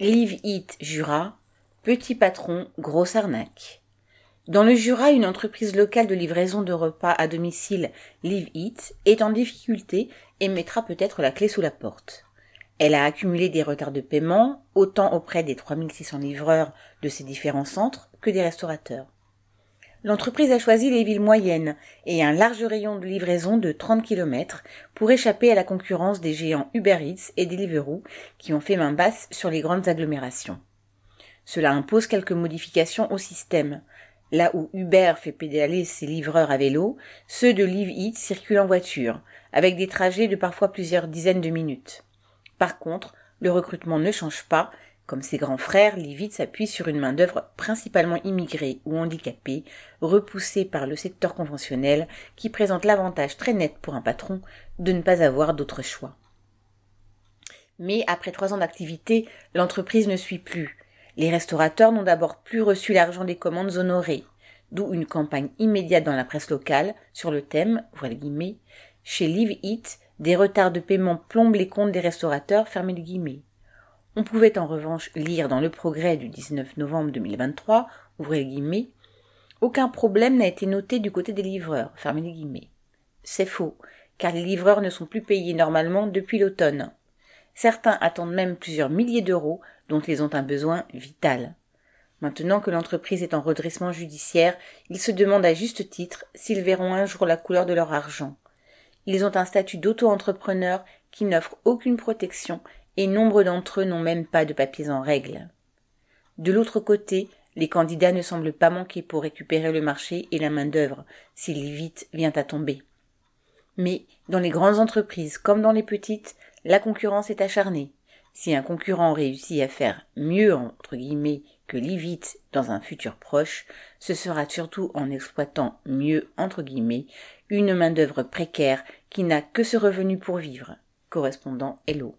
Live It Jura, petit patron, grosse arnaque. Dans le Jura, une entreprise locale de livraison de repas à domicile, Live It, est en difficulté et mettra peut-être la clé sous la porte. Elle a accumulé des retards de paiement, autant auprès des 3600 livreurs de ses différents centres que des restaurateurs. L'entreprise a choisi les villes moyennes et un large rayon de livraison de 30 km pour échapper à la concurrence des géants Uber Eats et Deliveroo qui ont fait main basse sur les grandes agglomérations. Cela impose quelques modifications au système. Là où Uber fait pédaler ses livreurs à vélo, ceux de Live Eat circulent en voiture, avec des trajets de parfois plusieurs dizaines de minutes. Par contre, le recrutement ne change pas comme ses grands frères, Livit s'appuie sur une main-d'œuvre principalement immigrée ou handicapée, repoussée par le secteur conventionnel, qui présente l'avantage très net pour un patron de ne pas avoir d'autre choix. Mais après trois ans d'activité, l'entreprise ne suit plus. Les restaurateurs n'ont d'abord plus reçu l'argent des commandes honorées, d'où une campagne immédiate dans la presse locale sur le thème, voilà chez Live Eat, des retards de paiement plombent les comptes des restaurateurs, fermés les guillemets. On pouvait en revanche lire dans le progrès du 19 novembre 2023, ouvrez les guillemets, aucun problème n'a été noté du côté des livreurs. C'est faux, car les livreurs ne sont plus payés normalement depuis l'automne. Certains attendent même plusieurs milliers d'euros dont ils ont un besoin vital. Maintenant que l'entreprise est en redressement judiciaire, ils se demandent à juste titre s'ils verront un jour la couleur de leur argent. Ils ont un statut d'auto-entrepreneur qui n'offre aucune protection et nombre d'entre eux n'ont même pas de papiers en règle. De l'autre côté, les candidats ne semblent pas manquer pour récupérer le marché et la main-d'œuvre, s'il vite vient à tomber. Mais, dans les grandes entreprises comme dans les petites, la concurrence est acharnée. Si un concurrent réussit à faire mieux, entre guillemets, que Livit dans un futur proche, ce sera surtout en exploitant mieux, une main-d'œuvre précaire qui n'a que ce revenu pour vivre. Correspondant Hello.